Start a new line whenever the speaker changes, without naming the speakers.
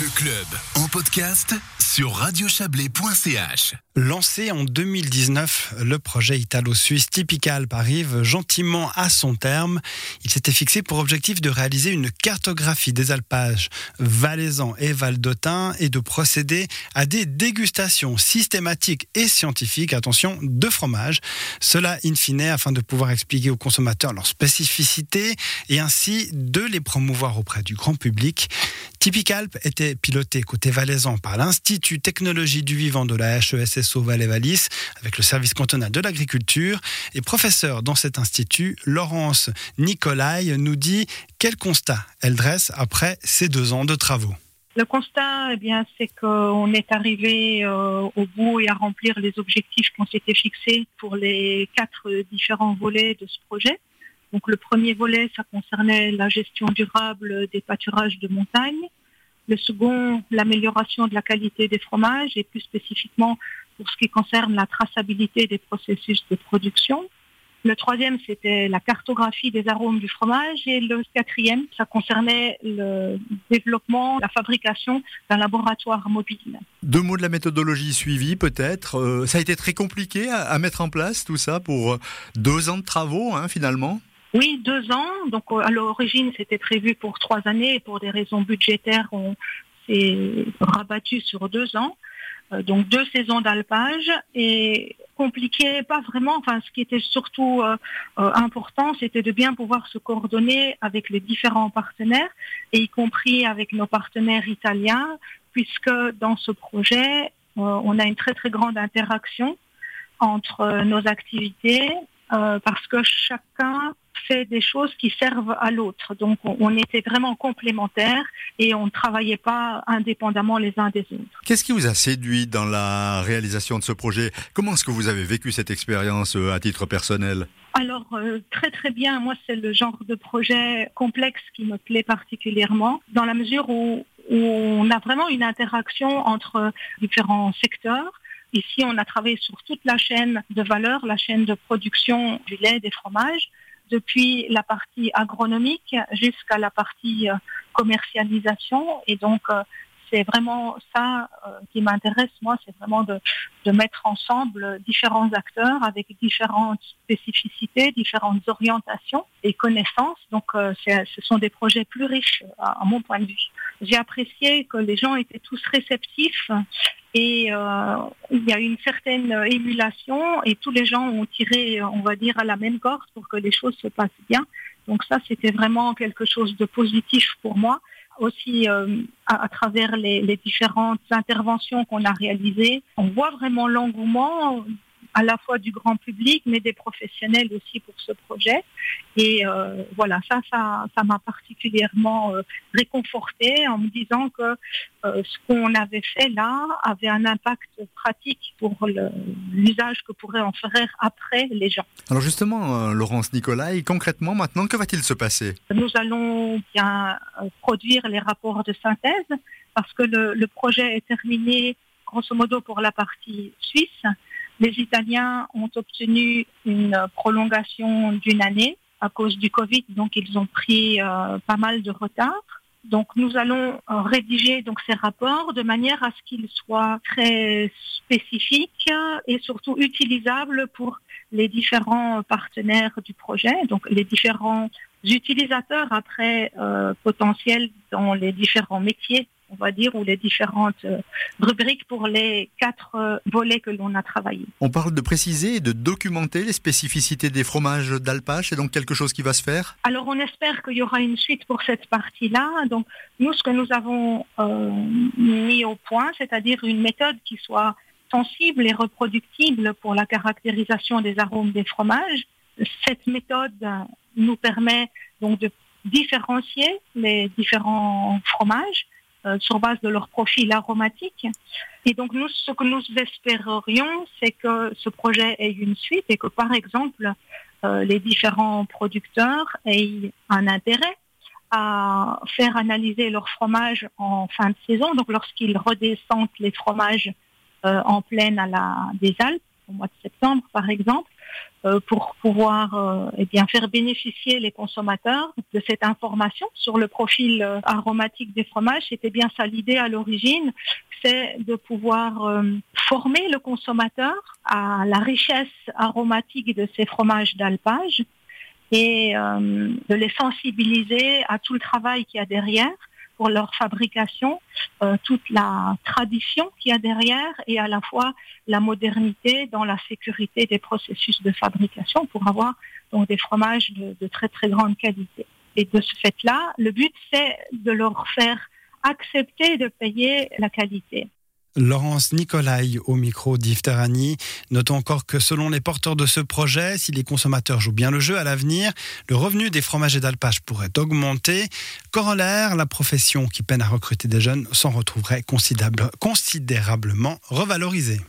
Le club en podcast sur radiochablais.ch.
Lancé en 2019, le projet italo-suisse Typicalp arrive gentiment à son terme. Il s'était fixé pour objectif de réaliser une cartographie des alpages valaisan et valdotin et de procéder à des dégustations systématiques et scientifiques, attention, de fromage. Cela in fine afin de pouvoir expliquer aux consommateurs leurs spécificités et ainsi de les promouvoir auprès du grand public. Typicalp était piloté côté valaisan par l'Institut Technologie du Vivant de la HESSO Valais-Valis avec le service cantonal de l'agriculture. Et professeur dans cet institut, Laurence Nicolai nous dit quel constat elle dresse après ces deux ans de travaux.
Le constat, eh bien, c'est qu'on est arrivé euh, au bout et à remplir les objectifs qu'on s'était fixés pour les quatre différents volets de ce projet. Donc le premier volet, ça concernait la gestion durable des pâturages de montagne. Le second, l'amélioration de la qualité des fromages et plus spécifiquement pour ce qui concerne la traçabilité des processus de production. Le troisième, c'était la cartographie des arômes du fromage. Et le quatrième, ça concernait le développement, la fabrication d'un laboratoire mobile.
Deux mots de la méthodologie suivie, peut-être. Euh, ça a été très compliqué à, mettre en place tout ça pour deux ans de travaux, hein, finalement
oui, deux ans. Donc à l'origine, c'était prévu pour trois années et pour des raisons budgétaires, on s'est rabattu sur deux ans. Euh, donc deux saisons d'alpage et compliqué, pas vraiment. Enfin, ce qui était surtout euh, euh, important, c'était de bien pouvoir se coordonner avec les différents partenaires, et y compris avec nos partenaires italiens, puisque dans ce projet, on a une très très grande interaction entre nos activités, parce que chacun fait des choses qui servent à l'autre. Donc on, était vraiment complémentaires et on ne travaillait pas indépendamment les uns des autres.
Qu'est-ce qui vous a séduit dans la réalisation de ce projet? Comment est-ce que vous avez vécu cette expérience euh, à titre personnel?
Alors euh, très très bien, moi c'est le genre de projet complexe qui me plaît particulièrement, dans la mesure où, où on a vraiment une interaction entre différents secteurs. Ici, on a travaillé sur toute la chaîne de valeur, la chaîne de production du lait, des fromages depuis la partie agronomique jusqu'à la partie euh, commercialisation. Et donc, euh, c'est vraiment ça euh, qui m'intéresse, moi, c'est vraiment de, mettre ensemble différents acteurs avec différentes spécificités, différentes orientations et connaissances. Donc, ce sont des projets plus riches à mon point de vue. J'ai apprécié que les gens étaient tous réceptifs et euh, il y a eu une certaine émulation et tous les gens ont tiré, on va dire, à la même corde pour que les choses se passent bien. Donc ça, c'était vraiment quelque chose de positif pour moi. Aussi, euh, à, travers les, différentes interventions qu'on a réalisées, on voit vraiment l'engouement à la fois du grand public, mais des professionnels aussi pour ce projet. Et euh, voilà, ça, ça, m'a particulièrement euh, réconforté en me disant que euh, ce qu'on avait fait là avait un impact pratique pour l'usage que pourraient en faire après les gens.
Alors justement, Laurence Nicolai, concrètement maintenant, que va-t-il se passer?
Nous allons bien produire les rapports de synthèse parce que le, le projet est terminé grosso modo pour la partie suisse. Les Italiens ont obtenu une prolongation d'une année à cause du Covid, donc ils ont pris euh, pas mal de retard. Donc nous allons euh, rédiger ces rapports de manière à ce qu'ils soient très spécifiques et surtout utilisables pour les différents partenaires du projet, donc les différents utilisateurs après euh, potentiels dans les différents métiers on va dire, ou les différentes euh, rubriques pour les quatre euh, volets que l'on a travaillé.
On parle de préciser et de documenter les spécificités des fromages d'alpage. C'est donc quelque chose qui va se faire?
Alors, on espère qu'il y aura une suite pour cette partie-là. Donc, nous, ce que nous avons euh, mis au point, c'est-à-dire une méthode qui soit sensible et reproductible pour la caractérisation des arômes des fromages. Cette méthode nous permet donc de différencier les différents fromages euh, sur base de leur profil aromatique. Et donc nous, ce que nous espérerions, c'est que ce projet ait une suite et que par exemple euh, les différents producteurs aient un intérêt à faire analyser leur fromage en fin de saison, donc lorsqu'ils redescendent les fromages euh, en pleine à la, des Alpes, au mois de septembre par exemple, pour pouvoir euh, eh bien faire bénéficier les consommateurs de cette information sur le profil euh, aromatique des fromages. C'était bien ça l'idée à l'origine, c'est de pouvoir former le consommateur à la richesse aromatique de ces fromages d'alpage et de les sensibiliser à tout le travail qu'il y a derrière pour leur fabrication, euh, toute la tradition qu'il y a derrière et à la fois la modernité dans la sécurité des processus de fabrication pour avoir donc des fromages de, de très très grande qualité. Et de ce fait-là, le but c'est de leur faire accepter de payer la qualité.
Laurence Nicolai au micro d'Iftarani. Notons encore que selon les porteurs de ce projet, si les consommateurs jouent bien le jeu à l'avenir, le revenu des fromagers d'alpage pourrait augmenter. Corollaire, la profession qui peine à recruter des jeunes s'en retrouverait considérablement revalorisée.